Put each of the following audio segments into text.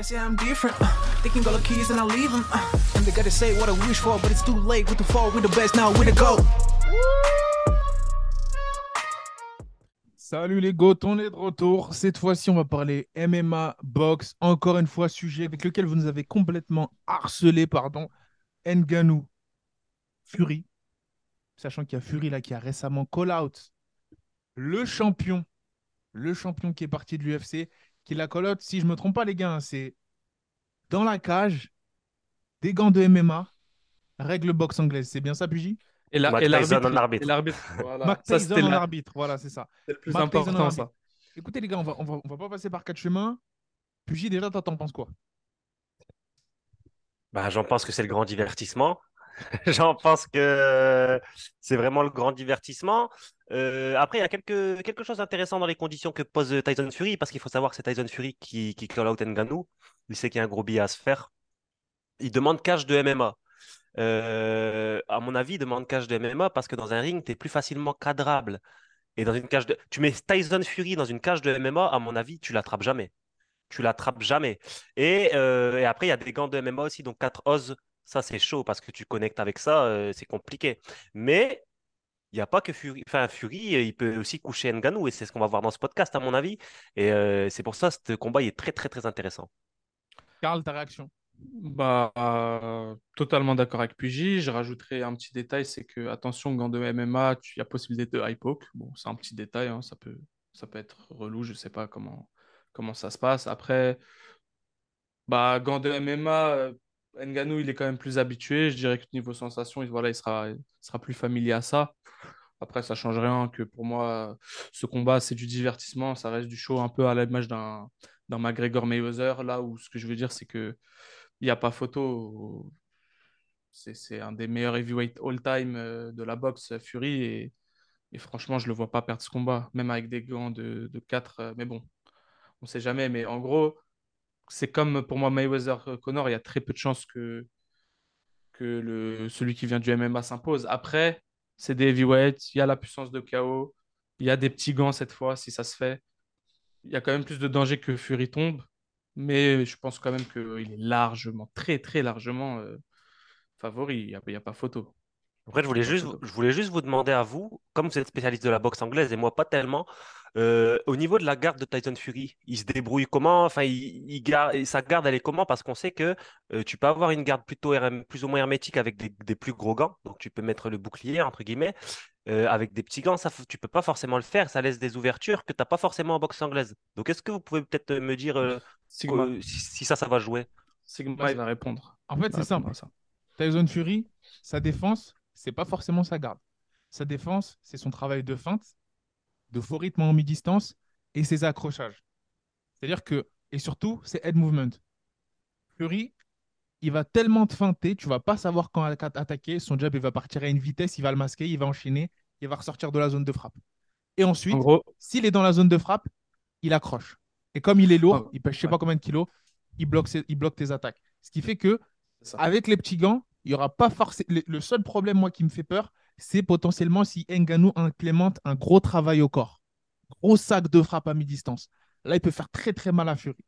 I'm different. Uh, they can go keys and leave them. Uh, and they gotta say what I wish for, but it's too late. The the best now, the. Salut les goats, on est de retour. Cette fois-ci, on va parler MMA, boxe. Encore une fois, sujet avec lequel vous nous avez complètement harcelé, pardon. Nganou, Fury. Sachant qu'il y a Fury là qui a récemment call out le champion, le champion qui est parti de l'UFC qui la colotte, si je me trompe pas, les gars, hein, c'est dans la cage, des gants de MMA, règle boxe anglaise. C'est bien ça, Pugy et l'arbitre. L'arbitre. Voilà. Tyson en arbitre. Voilà, c'est ça. C'est le plus important, ça. Écoutez, les gars, on va, on va, on va pas passer par quatre chemins. Pugy, déjà, toi, t'en penses quoi? Bah, J'en pense que c'est le grand divertissement. J'en pense que c'est vraiment le grand divertissement. Euh, après, il y a quelque, quelque chose d'intéressant dans les conditions que pose Tyson Fury, parce qu'il faut savoir que c'est Tyson Fury qui, qui call out. Il sait qu'il y a un gros billet à se faire. Il demande cash de MMA. Euh, à mon avis, il demande cash de MMA parce que dans un ring, tu es plus facilement cadrable. Et dans une cage. Tu mets Tyson Fury dans une cage de MMA, à mon avis, tu l'attrapes jamais. Tu l'attrapes jamais. Et, euh, après, il y a des gants de MMA aussi, donc 4 Oz ça, c'est chaud parce que tu connectes avec ça, euh, c'est compliqué. Mais il n'y a pas que Fury. Enfin, Fury, euh, il peut aussi coucher Nganou et c'est ce qu'on va voir dans ce podcast, à mon avis. Et euh, c'est pour ça que ce combat est très, très, très intéressant. Karl, ta réaction? Bah, totalement d'accord avec Pugy. Je rajouterai un petit détail, c'est que attention, gant de MMA, il y a possibilité de high poke. Bon, c'est un petit détail, hein, ça, peut, ça peut être relou, je ne sais pas comment, comment ça se passe. Après, bah, gant de MMA, Nganou, il est quand même plus habitué. Je dirais que niveau sensation, il, voilà, il, sera, plus familier à ça. Après, ça change rien que pour moi, ce combat, c'est du divertissement. Ça reste du show un peu à l'image d'un, McGregor Mayweather. Là où ce que je veux dire, c'est qu'il n'y a pas photo. C'est, un des meilleurs heavyweight all-time euh, de la boxe, Fury. Et, franchement, je ne le vois pas perdre ce combat, même avec des gants de, de 4. Euh, mais bon, on ne sait jamais. Mais en gros, c'est comme pour moi Mayweather-Connor, il y a très peu de chances que, que le, celui qui vient du MMA s'impose. Après, c'est des heavyweights, il y a la puissance de KO, il y a des petits gants cette fois, si ça se fait. Il y a quand même plus de danger que Fury tombe, mais je pense quand même qu'il est largement, très très largement euh, favori, il n'y a, a, pas photo. Après, je voulais, juste, je voulais juste vous demander à vous, comme vous êtes spécialiste de la boxe anglaise et moi pas tellement, euh, au niveau de la garde de Tyson Fury, il se débrouille comment? Enfin, il, garde, sa garde, elle est comment? Parce qu'on sait que euh, tu peux avoir une garde plutôt plus ou moins hermétique avec des, plus gros gants. Donc, tu peux mettre le bouclier, entre guillemets. Euh, avec des petits gants, ça, tu peux pas forcément le faire. Ça laisse des ouvertures que tu n'as pas forcément en boxe anglaise. Donc, est-ce que vous pouvez peut-être me dire si, ça, ça va jouer? Sigma, va répondre. En fait, c'est simple. Ça? Tyson Fury, sa défense, c'est pas forcément sa garde. Sa défense, c'est son travail de feinte de faux rythme en mi-distance et ses accrochages. C'est-à-dire que, et surtout, c'est head movement. Fury, il va tellement te feinter, tu vas pas savoir quand attaquer. Son jab, il va partir à une vitesse, il va le masquer, il va enchaîner, il va ressortir de la zone de frappe. Et ensuite, s'il est dans la zone de frappe, il accroche. Et comme il est lourd, ah, il pèse je sais pas combien de kilos, il bloque, il bloque tes attaques. Ce qui fait que, avec les petits gants, il y aura pas forcément. Le seul problème, moi, qui me fait peur, c'est potentiellement si Nganou implémente un gros travail au corps. Gros sac de frappe à mi-distance. Là, il peut faire très très mal à Fury.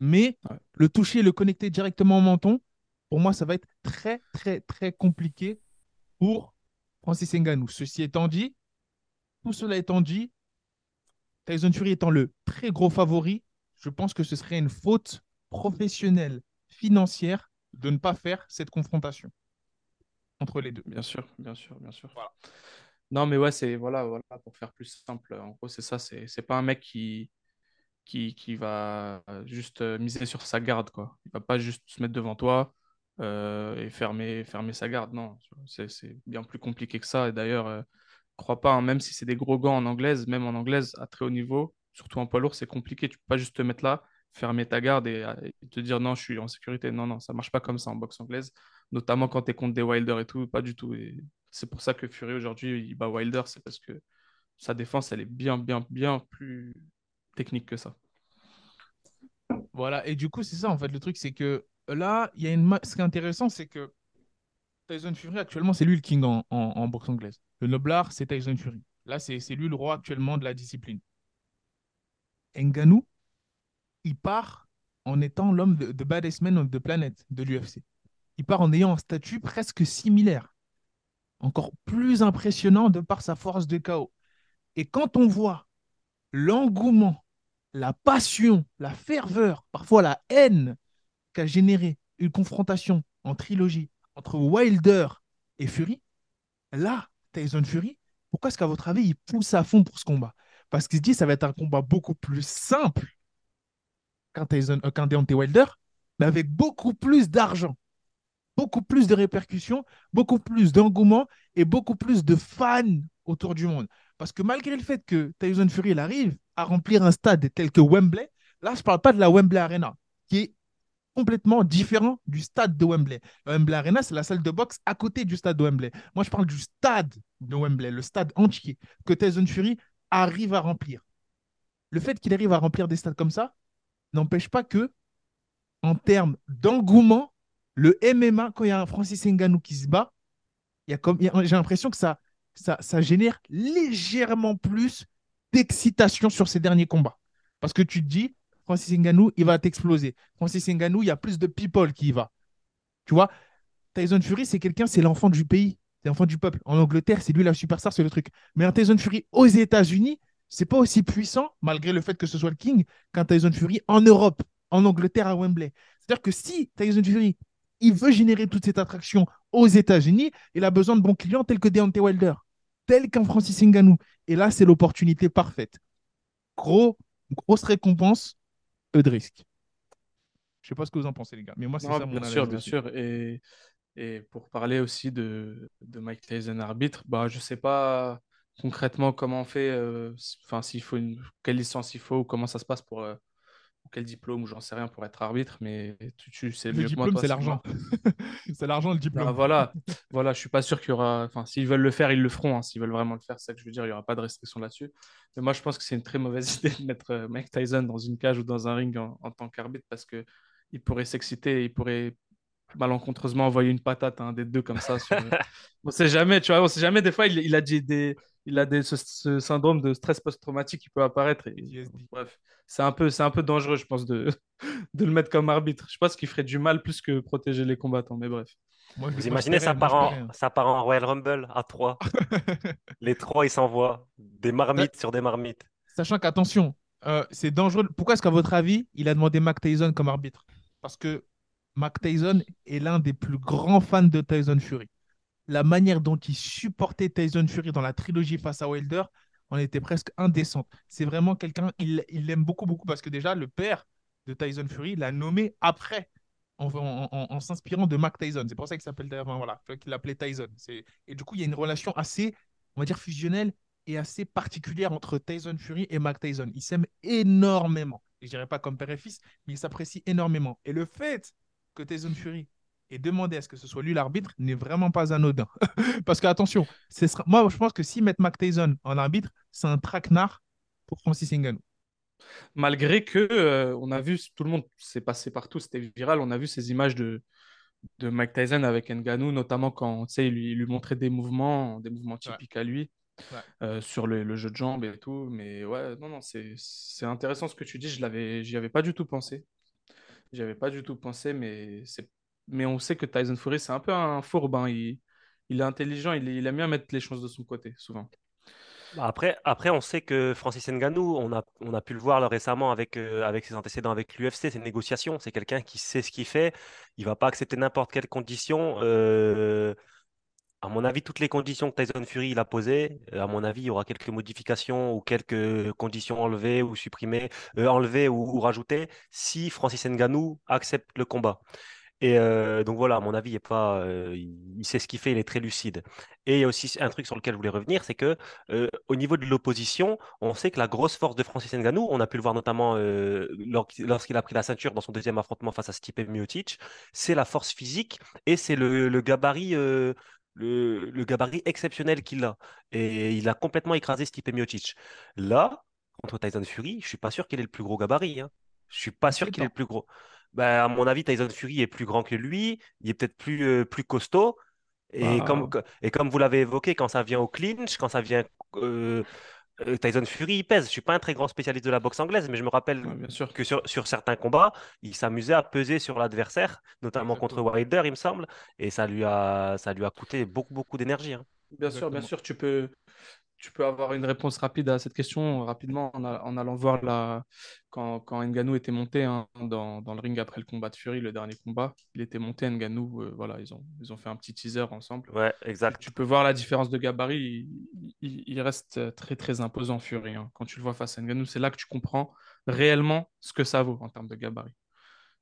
Mais le toucher, le connecter directement au menton, pour moi, ça va être très très très compliqué pour Francis Nganou. Ceci étant dit, tout cela étant dit, Tyson Fury étant le très gros favori, je pense que ce serait une faute professionnelle, financière, de ne pas faire cette confrontation entre les deux. Bien sûr, bien sûr, bien sûr. Non, mais ouais, c'est voilà, voilà, pour faire plus simple, en gros, c'est ça, c'est, c'est pas un mec qui, qui, qui va juste euh, miser sur sa garde, quoi. Il va pas juste se mettre devant toi euh, et fermer, fermer sa garde, non. C'est, c'est bien plus compliqué que ça. Et d'ailleurs, euh, crois pas, hein, même si c'est des gros gants en anglaise, même en anglaise à très haut niveau, surtout en poids lourd, c'est compliqué. Tu peux pas juste te mettre là, fermer ta garde et, et, te dire non, je suis en sécurité. Non, non, ça marche pas comme ça en boxe anglaise notamment quand tu es contre des Wilder et tout, pas du tout. C'est pour ça que Fury aujourd'hui, il bat Wilder, c'est parce que sa défense, elle est bien, bien, bien plus technique que ça. Voilà, et du coup, c'est ça en fait. Le truc, c'est que là, il y a une. Ce qui est intéressant, c'est que Tyson Fury, actuellement, c'est lui le king en, boxe anglaise. Le noblard, c'est Tyson Fury. Là, c'est lui le roi actuellement de la discipline. Nganou, il part en étant l'homme de, de baddest man of the planet de l'UFC. Il part en ayant un statut presque similaire, encore plus impressionnant de par sa force de chaos. Et quand on voit l'engouement, la passion, la ferveur, parfois la haine qu'a généré une confrontation en trilogie entre Wilder et Fury, là, Tyson Fury, pourquoi est-ce qu'à votre avis, il pousse à fond pour ce combat? Parce qu'il se dit ça va être un combat beaucoup plus simple qu'un euh, Deontay Wilder, mais avec beaucoup plus d'argent, beaucoup plus de répercussions, beaucoup plus d'engouement et beaucoup plus de fans autour du monde. Parce que malgré le fait que Tyson Fury arrive à remplir un stade tel que Wembley, là, je ne parle pas de la Wembley Arena, qui est complètement différent du stade de Wembley. La Wembley Arena, c'est la salle de boxe à côté du stade de Wembley. Moi, je parle du stade de Wembley, le stade entier que Tyson Fury arrive à remplir. Le fait qu'il arrive à remplir des stades comme ça n'empêche pas que, en termes d'engouement, le MMA, quand il y a un Francis Ngannou qui se bat, j'ai l'impression que ça, ça, ça génère légèrement plus d'excitation sur ces derniers combats. Parce que tu te dis, Francis Ngannou, il va t'exploser. Francis Ngannou, il y a plus de people qui y va. Tu vois, Tyson Fury, c'est quelqu'un, c'est l'enfant du pays, c'est l'enfant du peuple. En Angleterre, c'est lui la superstar, c'est le truc. Mais un Tyson Fury aux États-Unis, c'est pas aussi puissant, malgré le fait que ce soit le King, qu'un Tyson Fury en Europe, en Angleterre, à Wembley. C'est-à-dire que si Tyson Fury, il veut générer toute cette attraction aux États-Unis, il a besoin de bons clients tels que Deontay Wilder, tel qu'un Francis Ngannou. Et là, c'est l'opportunité parfaite. Gros, grosse récompense, peu de risque. Je sais pas ce que vous en pensez, les gars. Mais moi, c'est ça mon bien sûr, bien sûr. Et, et pour parler aussi de, de Mike Tyson arbitre, bah, je sais pas concrètement comment on fait, euh, s'il faut une, quelle licence il faut, ou comment ça se passe pour, euh, ou quel diplôme, ou j'en sais rien pour être arbitre, mais tu, tu sais Le mieux que moi, c'est l'argent. c'est l'argent, le Ah, diplôme. voilà, voilà, je suis pas sûr qu'il y aura, enfin, s'ils veulent le faire, ils le feront, hein. S'ils veulent vraiment le faire, c'est ça que je veux dire, il y aura pas de restriction là-dessus. Mais moi, je pense que c'est une très mauvaise idée de mettre euh, Mike Tyson dans une cage ou dans un ring en, en tant qu'arbitre parce que il pourrait s'exciter, il pourrait malencontreusement envoyer une patate à un des deux comme ça. Sur... on sait jamais, tu vois, on sait jamais. Des fois, il, il a des, des- il a des, ce, ce syndrome de stress post-traumatique qui peut apparaître. Et, bref, c'est un peu, c'est un peu dangereux, je pense, de, de le mettre comme arbitre. Je pense qu'il ferait du mal plus que protéger les combattants, mais bref. Moi, je- Vous imaginez, ça part, en, ça part en Royal Rumble à trois. Les trois, ils s'envoient des marmites sur des marmites. Sachant qu'attention, euh, c'est dangereux. Pourquoi est-ce qu'à votre avis, il a demandé Mac Tyson comme arbitre? Parce que Mac Tyson est l'un des plus grands fans de Tyson Fury. La manière dont il supportait Tyson Fury dans la trilogie face à Wilder en était presque indécente. C'est vraiment quelqu'un, il l'aime beaucoup, beaucoup, parce que déjà, le père de Tyson Fury l'a nommé après, en, s'inspirant de Mac Tyson. C'est pour ça qu'il s'appelle, enfin, voilà, qu'il l'appelait Tyson. Et du coup, il y a une relation assez, on va dire, fusionnelle et assez particulière entre Tyson Fury et Mac Tyson. Ils s'aiment énormément. Et je dirais pas comme père et fils, mais ils s'apprécient énormément. Et le fait que Tyson Fury ait demandé à ce que ce soit lui l'arbitre n'est vraiment pas anodin. Parce que attention, ce sera... moi je pense que s'ils mettent Mac Tyson en arbitre, c'est un traquenard pour Francis Ngannou. Malgré que euh, on a vu, tout le monde s'est passé partout, c'était viral, on a vu ces images de, de Mike Tyson avec Ngannou, notamment quand il lui, il lui montrait des mouvements, des mouvements typiques à lui. Ouais. euh, sur le, le jeu de jambes et tout. Mais ouais, non, non, c'est c'est intéressant ce que tu dis. Je l'avais, j'y avais pas du tout pensé. J'y avais pas du tout pensé, mais c'est, mais on sait que Tyson Fury, c'est un peu un fourbe. Il, il est intelligent, il, aime bien mettre les choses de son côté, souvent. Bah, Après, après, on sait que Francis Ngannou, on a, on a pu le voir récemment avec, euh, avec ses antécédents avec l'UFC, c'est une négociation. C'est quelqu'un qui sait ce qu'il fait. Il va pas accepter n'importe quelle condition. Euh, à mon avis, toutes les conditions que Tyson Fury il a posées, euh, à mon avis, il y aura quelques modifications ou quelques conditions enlevées ou supprimées, euh, enlevées ou, ou rajoutées si Francis Ngannou accepte le combat. Et euh, donc voilà, à mon avis, il, est pas, il sait ce qu'il fait, il est très lucide. Et il y a aussi un truc sur lequel je voulais revenir, c'est que au niveau de l'opposition, on sait que la grosse force de Francis Ngannou, on a pu le voir notamment lors- lorsqu'il a pris la ceinture dans son deuxième affrontement face à Stipe Miocic, c'est la force physique et c'est le, gabarit, le, le gabarit exceptionnel qu'il a. Et il a complètement écrasé Stipe Miocic. Là, contre Tyson Fury, je suis pas sûr qu'il ait le plus gros gabarit. Hein. Je suis pas sûr qu'il ait le plus gros. Ben, à mon avis, Tyson Fury est plus grand que lui, il est peut-être plus, euh, plus costaud. Et, Bah, comme, et comme vous l'avez évoqué, quand ça vient au clinch, quand ça vient euh, Tyson Fury, il pèse. Je suis pas un très grand spécialiste de la boxe anglaise, mais je me rappelle Ouais, bien sûr. que sur, sur certains combats, il s'amusait à peser sur l'adversaire, notamment contre. Wilder, il me semble, et ça lui a, ça lui a coûté beaucoup, beaucoup d'énergie. hein. Bien sûr, bien sûr, tu peux, tu peux avoir une réponse rapide à cette question rapidement en, a- en allant voir la... quand, quand Ngannou était monté hein, dans, dans le ring après le combat de Fury, le dernier combat. Il était monté, Ngannou, euh, voilà, ils ont, ils ont fait un petit teaser ensemble. Ouais, Tu, exact. tu peux voir la différence de gabarit, il, il- il reste très très imposant Fury. hein. Quand tu le vois face à Ngannou, c'est là que tu comprends réellement ce que ça vaut en termes de gabarit.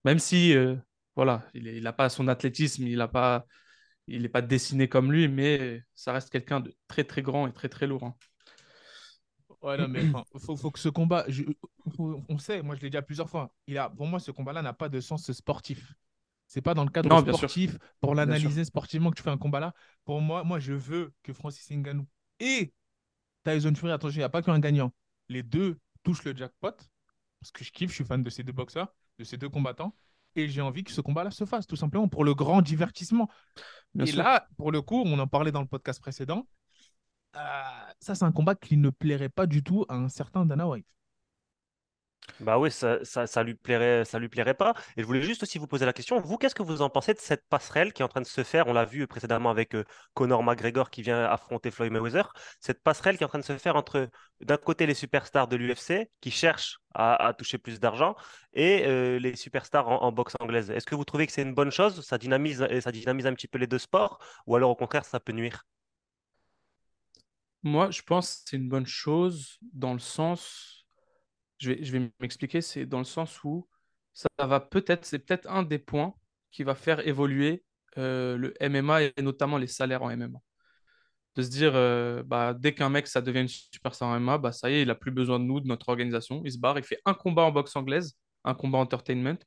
Même si, euh, voilà, il n'a pas son athlétisme, il n'a pas, il n'est pas dessiné comme lui, mais ça reste quelqu'un de très très grand et très très lourd. hein. Ouais, non, mais faut, faut que ce combat, je- on sait, moi je l'ai dit à plusieurs fois, il a, pour moi, ce combat-là n'a pas de sens sportif. C'est pas dans le cadre Non, bien sûr, sportif, pour l'analyser sportivement que tu fais un combat là. Pour moi, moi, je veux que Francis Ngannou et Tyson Fury, attention, il n'y a pas qu'un gagnant. Les deux touchent le jackpot, parce que je kiffe, je suis fan de ces deux boxeurs, de ces deux combattants, et j'ai envie que ce combat-là se fasse, tout simplement, pour le grand divertissement. Bien Et sûr. là, pour le coup, on en parlait dans le podcast précédent, euh, ça, c'est un combat qui ne plairait pas du tout à un certain Dana White. Bah oui, ça, ça, lui plairait, ça lui plairait pas. Et je voulais juste aussi vous poser la question, vous, qu'est-ce que vous en pensez de cette passerelle qui est en train de se faire? On l'a vu précédemment avec euh, Conor McGregor qui vient affronter Floyd Mayweather. Cette passerelle qui est en train de se faire entre, d'un côté, les superstars de l'UFC qui cherchent à, toucher plus d'argent et euh, les superstars en, en boxe anglaise. Est-ce que vous trouvez que c'est une bonne chose? Ça dynamise, euh, ça dynamise un petit peu les deux sports ou alors au contraire, ça peut nuire? Moi, je pense que c'est une bonne chose dans le sens, je vais, m'expliquer, c'est dans le sens où ça va peut-être, c'est peut-être un des points qui va faire évoluer euh, le MMA et notamment les salaires en MMA. De se dire, euh, bah, dès qu'un mec, ça devient une superstar en MMA, bah, ça y est, il n'a plus besoin de nous, de notre organisation. Il se barre, il fait un combat en boxe anglaise, un combat entertainment,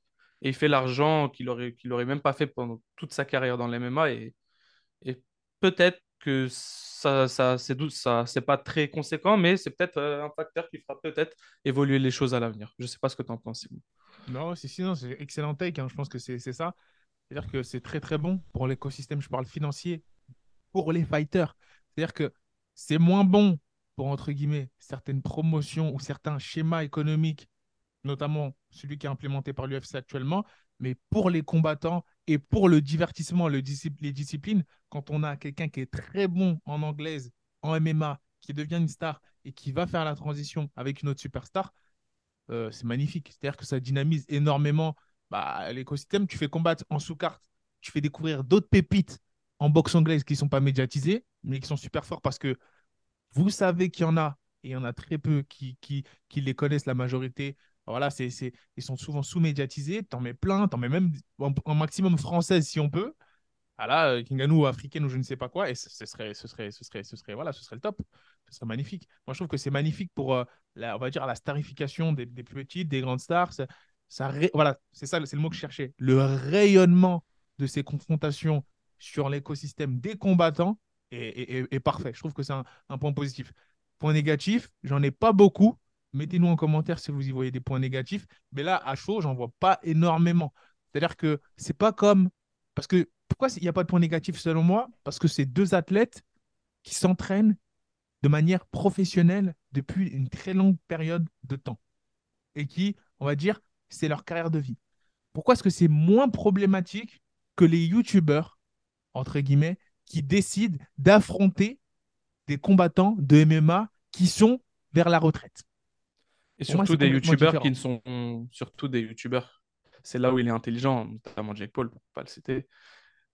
et il fait l'argent qu'il aurait, qu'il aurait même pas fait pendant toute sa carrière dans l'MMA. Et, et peut-être que ça, ça, c'est dou- ça, c'est pas très conséquent, mais c'est peut-être euh, un facteur qui fera peut-être évoluer les choses à l'avenir. Je sais pas ce que tu en penses. Non, c'est sinon, c'est excellent take. hein. Je pense que c'est c'est ça. C'est-à-dire que c'est très très bon pour l'écosystème, je parle financier, pour les fighters. C'est-à-dire que c'est moins bon pour, entre guillemets, certaines promotions ou certains schémas économiques, notamment celui qui est implémenté par l'UFC actuellement, mais pour les combattants et pour le divertissement, les disciplines, quand on a quelqu'un qui est très bon en anglaise, en MMA, qui devient une star et qui va faire la transition avec une autre superstar, euh, c'est magnifique. C'est-à-dire que ça dynamise énormément bah, l'écosystème. Tu fais combattre en sous-carte, tu fais découvrir d'autres pépites en boxe anglaise qui ne sont pas médiatisées, mais qui sont super forts parce que vous savez qu'il y en a, et il y en a très peu qui les connaissent, la majorité. Voilà, c'est, c'est, ils sont souvent sous-médiatisés. T'en mets plein, t'en mets même un, maximum française si on peut. Ah là, euh, Kinganou ou africaine ou je ne sais pas quoi, et ce, serait, ce serait, ce serait, ce serait, voilà, ce serait le top. Ce serait magnifique. Moi, je trouve que c'est magnifique pour, euh, la, on va dire, la starification des, des petites, des grandes stars. Ça, voilà, c'est ça, c'est le mot que je cherchais. Le rayonnement de ces confrontations sur l'écosystème des combattants est, est- parfait. Je trouve que c'est un point positif. Point négatif, j'en ai pas beaucoup. Mettez-nous en commentaire si vous y voyez des points négatifs. Mais là, à chaud, j'en vois pas énormément. C'est-à-dire que c'est pas comme. Parce que pourquoi il n'y a pas de point négatif selon moi? Parce que c'est deux athlètes qui s'entraînent de manière professionnelle depuis une très longue période de temps et qui, on va dire, c'est leur carrière de vie. Pourquoi est-ce que c'est moins problématique que les youtubeurs, entre guillemets, qui décident d'affronter des combattants de MMA qui sont vers la retraite? Et Pour surtout des youtubeurs qui ne sont surtout des youtubeurs. C'est là où il est intelligent, notamment Jake Paul, pour ne pas le citer.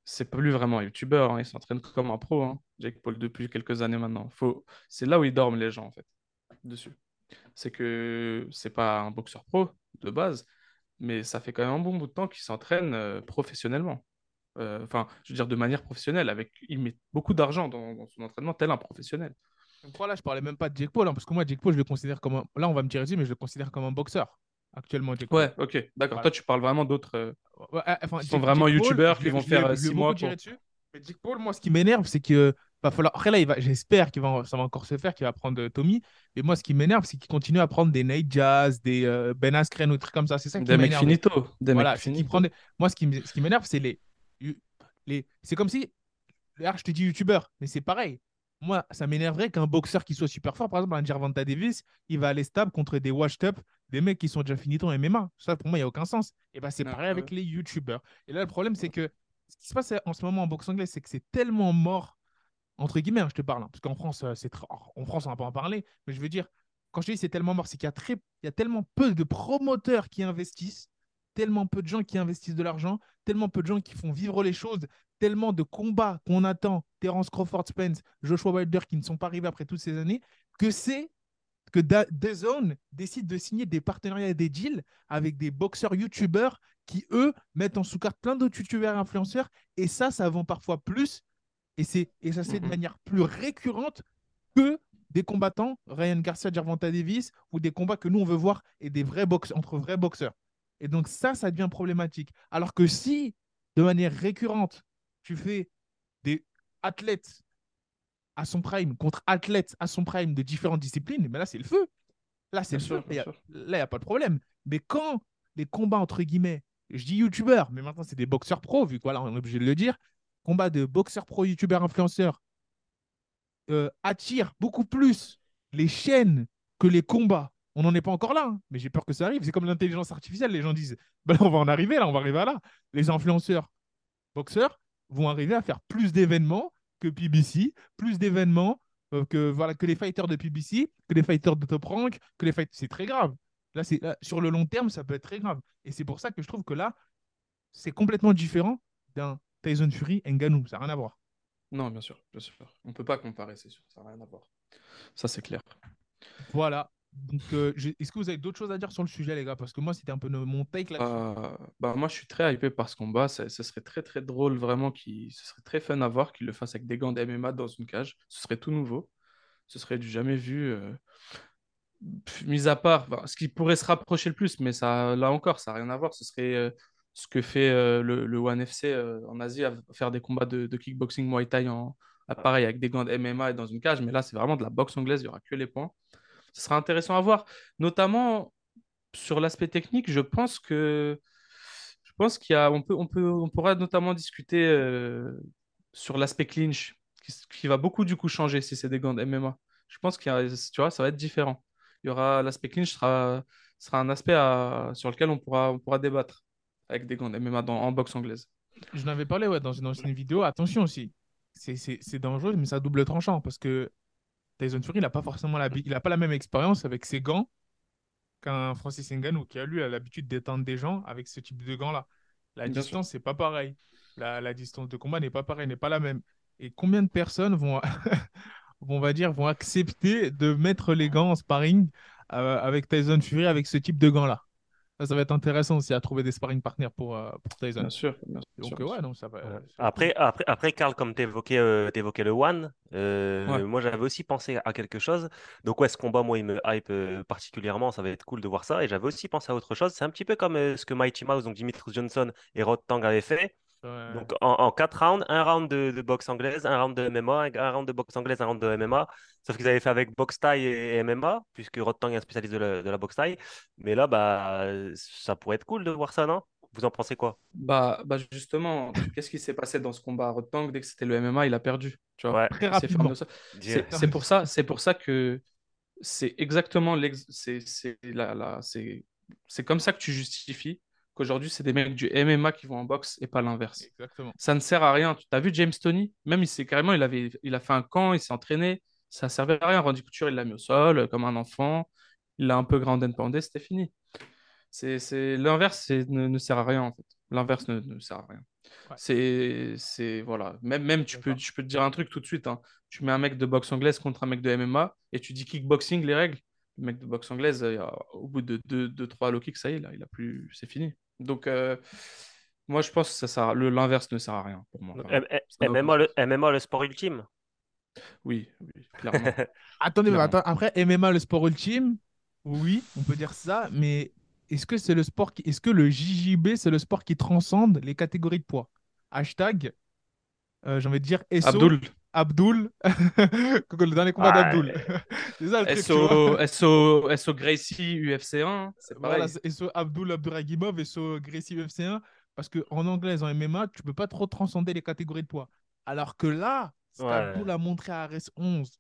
C'est plus vraiment un youtubeur, hein, il s'entraîne comme un pro, hein, Jake Paul, depuis quelques années maintenant. Faut... C'est là où ils dorment les gens, en fait, dessus. C'est que c'est pas un boxeur pro de base, mais ça fait quand même un bon bout de temps qu'il s'entraîne euh, professionnellement. Euh, Enfin, je veux dire de manière professionnelle. Avec... Il met beaucoup d'argent dans, dans son entraînement, tel un professionnel. Donc voilà, je parlais même pas de Jake Paul, hein, parce que moi, Jake Paul, je le considère comme un... Là, on va me tirer dessus, mais je le considère comme un boxeur, actuellement, Jake Paul. Ouais, ok, d'accord. Voilà. Toi, tu parles vraiment d'autres. euh, Ouais, euh, enfin, Qui sont Jake- vraiment youtubeurs qui vont je faire, euh, je l'ai six beaucoup mois pour- dessus. Mais Jake Paul, moi, ce qui m'énerve, c'est que va falloir. Après, là, il va... j'espère qu'il va... ça va encore se faire, qu'il va prendre euh, Tommy. Mais moi, ce qui m'énerve, c'est qu'il continue à prendre des Nate Jazz, des euh, Ben Askren ou des trucs comme ça. C'est ça qui Des mecs finito. Des Voilà, mecs finito. prend des- Moi, ce qui me- ce qui m'énerve, c'est les... les... C'est comme si. Là, je te dis youtubeur, mais c'est pareil. Moi, ça m'énerverait qu'un boxeur qui soit super fort, par exemple, un Gervonta Davis, il va aller stable contre des washed up, des mecs qui sont déjà finis en MMA. Ça, pour moi, il n'y a aucun sens. Et bah, c'est pareil avec les YouTubers. Et là, le problème, c'est que ce qui se passe en ce moment en boxe anglaise, c'est que c'est tellement mort, entre guillemets, hein, je te parle, hein, parce qu'en France, euh, c'est en France, on va pas en parler, mais je veux dire, quand je dis c'est tellement mort, c'est qu'il y très, y a tellement peu de promoteurs qui investissent, tellement peu de gens qui investissent de l'argent, tellement peu de gens qui font vivre les choses, tellement de combats qu'on attend, Terence Crawford Spence, Joshua Wilder, qui ne sont pas arrivés après toutes ces années, que c'est que Da- DAZN décide de signer des partenariats et des deals avec des boxeurs youtubeurs qui, eux, mettent en sous-carte plein d'autres youtubeurs et influenceurs. Et ça, ça vend parfois plus. Et, c'est, et ça se fait de Mhm. manière plus récurrente que des combattants, Ryan Garcia, Gervonta Davis, ou des combats que nous, on veut voir et des vrais box entre vrais boxeurs. Et donc, ça, ça devient problématique. Alors que si, de manière récurrente, tu fais des athlètes à son prime contre athlètes à son prime de différentes disciplines, mais là, c'est le feu. Là, c'est le sûr, feu. a-. Là, il n'y a pas de problème. Mais quand les combats, entre guillemets, je dis youtubeurs, mais maintenant, c'est des boxeurs pro, vu que voilà, on est obligé de le dire, combats de boxeurs pro, youtubeurs, influenceurs, euh, attirent beaucoup plus les chaînes que les combats. On n'en est pas encore là, hein, mais j'ai peur que ça arrive. C'est comme l'intelligence artificielle. Les gens disent, bah, là, on va en arriver là, on va arriver à là. Les influenceurs boxeurs vont arriver à faire plus d'événements que PBC, plus d'événements euh, que, voilà, que les fighters de PBC, que les fighters de Top Rank, que les fighters... C'est très grave. Là, c'est, sur le long terme, ça peut être très grave. Et c'est pour ça que je trouve que là, c'est complètement différent d'un Tyson Fury Ngannou. Ça n'a rien à voir. Non, bien sûr, bien sûr. On ne peut pas comparer, c'est sûr, ça n'a rien à voir. Ça, c'est clair. Voilà. Donc, euh, est-ce que vous avez d'autres choses à dire sur le sujet, les gars? Parce que moi, c'était un peu mon take là-dessus. Euh, bah, moi, je suis très hypé par ce combat. Ce serait très, très drôle, vraiment. Ce serait très fun à voir qu'il le fasse avec des gants de MMA dans une cage. Ce serait tout nouveau. Ce serait du jamais vu. euh. Mis à part, ce qui pourrait se rapprocher le plus, mais ça, là encore, ça n'a rien à voir. Ce serait euh, ce que fait le, le One FC en Asie, à faire des combats de, kickboxing Muay Thai en, ah, pareil, avec des gants de MMA et dans une cage. Mais là, c'est vraiment de la boxe anglaise. Il n'y aura que les points. Ce sera intéressant à voir. Notamment sur l'aspect technique, je pense que je pense qu'il y a, on peut, on peut, on pourra notamment discuter euh, sur l'aspect clinch, qui, va beaucoup du coup changer si c'est des gants de MMA. Je pense qu'il y a, tu vois, ça va être différent. Il y aura l'aspect clinch sera, sera un aspect sur lequel on pourra, on pourra débattre avec des gants de MMA dans, en boxe anglaise. Je n'avais parlé ouais, dans une ancienne vidéo. Attention aussi, c'est- dangereux, mais à double tranchant parce que Tyson Fury, il n'a pas forcément la, il a pas la même expérience avec ses gants qu'un Francis Ngannou qui a lui a l'habitude d'éteindre des gens avec ce type de gants-là. La Bien distance, c'est pas pareil. La, la distance de combat n'est pas pareille, n'est pas la même. Et combien de personnes vont, vont, on va dire, vont accepter de mettre les gants en sparring euh, avec Tyson Fury avec ce type de gants-là? Ça, va être intéressant aussi à trouver des sparring partners pour, euh, pour Tyson. Bien sûr. bien Donc, sûr, euh, bien ouais, sûr. non, ça va. Ouais. ça va être Après, après, après, Karl, comme tu évoquais, le One, euh, Ouais. moi j'avais aussi pensé à quelque chose. Donc, ouais, ce combat, moi, il me hype euh, particulièrement. Ça va être cool de voir ça. Et j'avais aussi pensé à autre chose. C'est un petit peu comme euh, ce que Mighty Mouse, donc Dimitrius Johnson et Rod Tang avaient fait. Ouais. Donc, en, en quatre rounds, un round de, de boxe anglaise, un round de MMA, un, un round de boxe anglaise, un round de MMA. Sauf qu'ils avaient fait avec boxe thaï et, et MMA, puisque Rod Tang est un spécialiste de la, de la boxe thaï. Mais là, bah, ça pourrait être cool de voir ça, non? Vous en pensez quoi? Bah, bah justement, qu'est-ce qui s'est passé dans ce combat? À Rotang dès que c'était le MMA, il a perdu. Tu vois. Ouais. Très rapidement. en- C'est pour ça, c'est pour ça que c'est exactement c'est c'est la- la- c'est c'est comme ça que tu justifies qu'aujourd'hui c'est des mecs du MMA qui vont en boxe et pas l'inverse. Exactement. Ça ne sert à rien. Tu as vu James Tony? Même il s'est carrément, il avait, il a fait un camp, il s'est entraîné. Ça servait à rien. Randy Couture, il l'a mis au sol euh, comme un enfant. Il l'a un peu ground and poundé, c'était fini. C'est. L'inverse ne, ne sert à rien en fait. L'inverse ne, ne sert à rien. Ouais. C'est, voilà. Même, même tu peux, te dire un truc tout de suite. hein. Tu mets un mec de boxe anglaise contre un mec de MMA et tu dis kickboxing les règles. Le mec de boxe anglaise, euh, au bout de 2-3 deux, deux, trois low kicks, ça y est, là, il a plus, c'est fini. Donc euh, moi je pense que ça sert, le, l'inverse ne sert à rien pour moi. MMA, le, sens. MMA, le sport ultime. Oui, oui, clairement. Attendez, mais Clairement. attends, après, MMA, le sport ultime, oui, on peut dire ça, mais est-ce que c'est le sport qui... Est-ce que le JJB, c'est le sport qui transcende les catégories de poids? Hashtag, euh, j'ai envie de dire, SO, Abdul, Abdul, le dernier combat Ah, d'Abdul. c'est ça le truc. SO, SO, SO Gracie, UFC 1, c'est Voilà, pareil. c'est SO Abdul Abduragimov, SO Gracie UFC 1, parce qu'en anglaise, en MMA, tu peux pas trop transcender les catégories de poids. Alors que là, Ouais. l'a montré à RS11.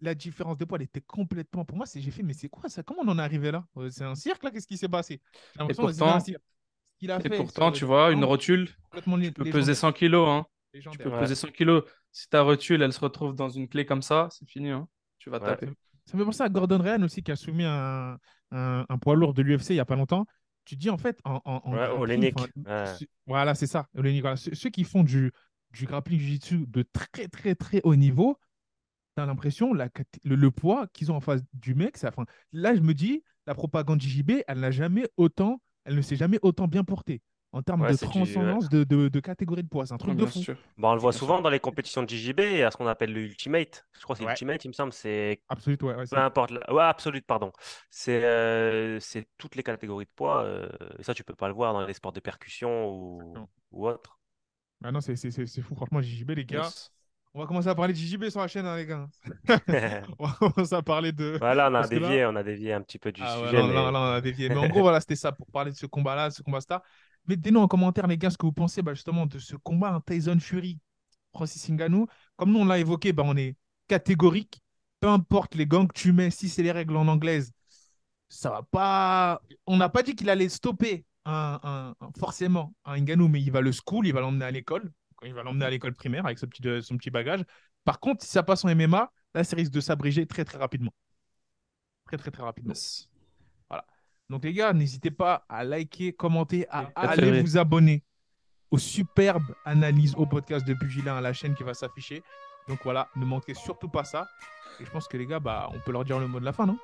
La différence de poids, elle était complètement. Pour moi, c'est- j'ai fait, mais c'est quoi ça? Comment on en est arrivé là? Euh, C'est un cirque là? Qu'est-ce qui s'est passé? C'est pourtant- qu'il a Et fait pourtant, sur tu vois, une rotule, tu peux peser 100 kilos. Hein. Tu peux Ouais. peser 100 kilos. Si ta rotule, elle se retrouve dans une clé comme ça, c'est fini. hein. Tu vas Ouais. taper. Ça me fait penser à Gordon Ryan aussi, qui a soumis un, un, un poids lourd de l'UFC il n'y a pas longtemps. Tu dis en fait, en, en, en Ouais, grappling, Olenek. enfin, Ouais. ce- voilà, c'est ça. Voilà. Ceux, ceux qui font du, du grappling jiu-jitsu de très, très, très haut niveau, tu as l'impression, le, le poids qu'ils ont en face du mec, ça, là, je me dis, la propagande JJB, elle n'a jamais autant, elle ne s'est jamais autant bien portée en termes Ouais, de du- transcendance de, de, de catégorie de poids. C'est un truc Ouais, de fou. Bon, on le voit Bien souvent sûr. dans les compétitions de JJB et à ce qu'on appelle le Ultimate. Je crois que c'est Ouais. Ultimate, il me semble. C'est Absolument, ouais. ouais, peu c'est- importe. la- Ouais, Absolute, pardon. C'est euh, c'est toutes les catégories de poids. euh, et ça, tu peux pas le voir dans les sports de percussion ou, ou autre. Ah non, c'est c'est- c'est- c'est fou, franchement, JJB, les gars. Yes. On va commencer à parler de JJB sur la chaîne, hein, les gars. On va commencer à parler de. Voilà, on a Parce que là- dévié, on a dévié un petit peu du Ah ouais, sujet. non, mais- non, non, on a dévié. Mais en gros, voilà, c'était ça pour parler de ce combat-là, ce combat star. Mettez-nous en commentaire, les gars, ce que vous pensez bah, justement de ce combat en Tyson Fury, Francis Ngannou. Comme nous, on l'a évoqué, bah, on est catégorique. Peu importe les gants que tu mets, si c'est les règles en anglaise, ça va pas. On n'a pas dit qu'il allait stopper forcément un Ngannou, mais il va le school, il va l'emmener à l'école. Il va l'emmener à l'école primaire avec son petit, son petit bagage. Par contre, si ça passe en MMA, là, ça risque de s'abréger très, très rapidement. Très, très, très rapidement. Donc les gars, n'hésitez pas à liker, commenter, à aller vous abonner aux superbes analyses au podcast de Pugilin à la chaîne qui va s'afficher. Donc voilà, ne manquez surtout pas ça. Et je pense que les gars, bah, on peut leur dire le mot de la fin, non?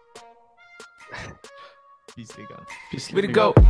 Peace les gars. Peace, Way les to gars. go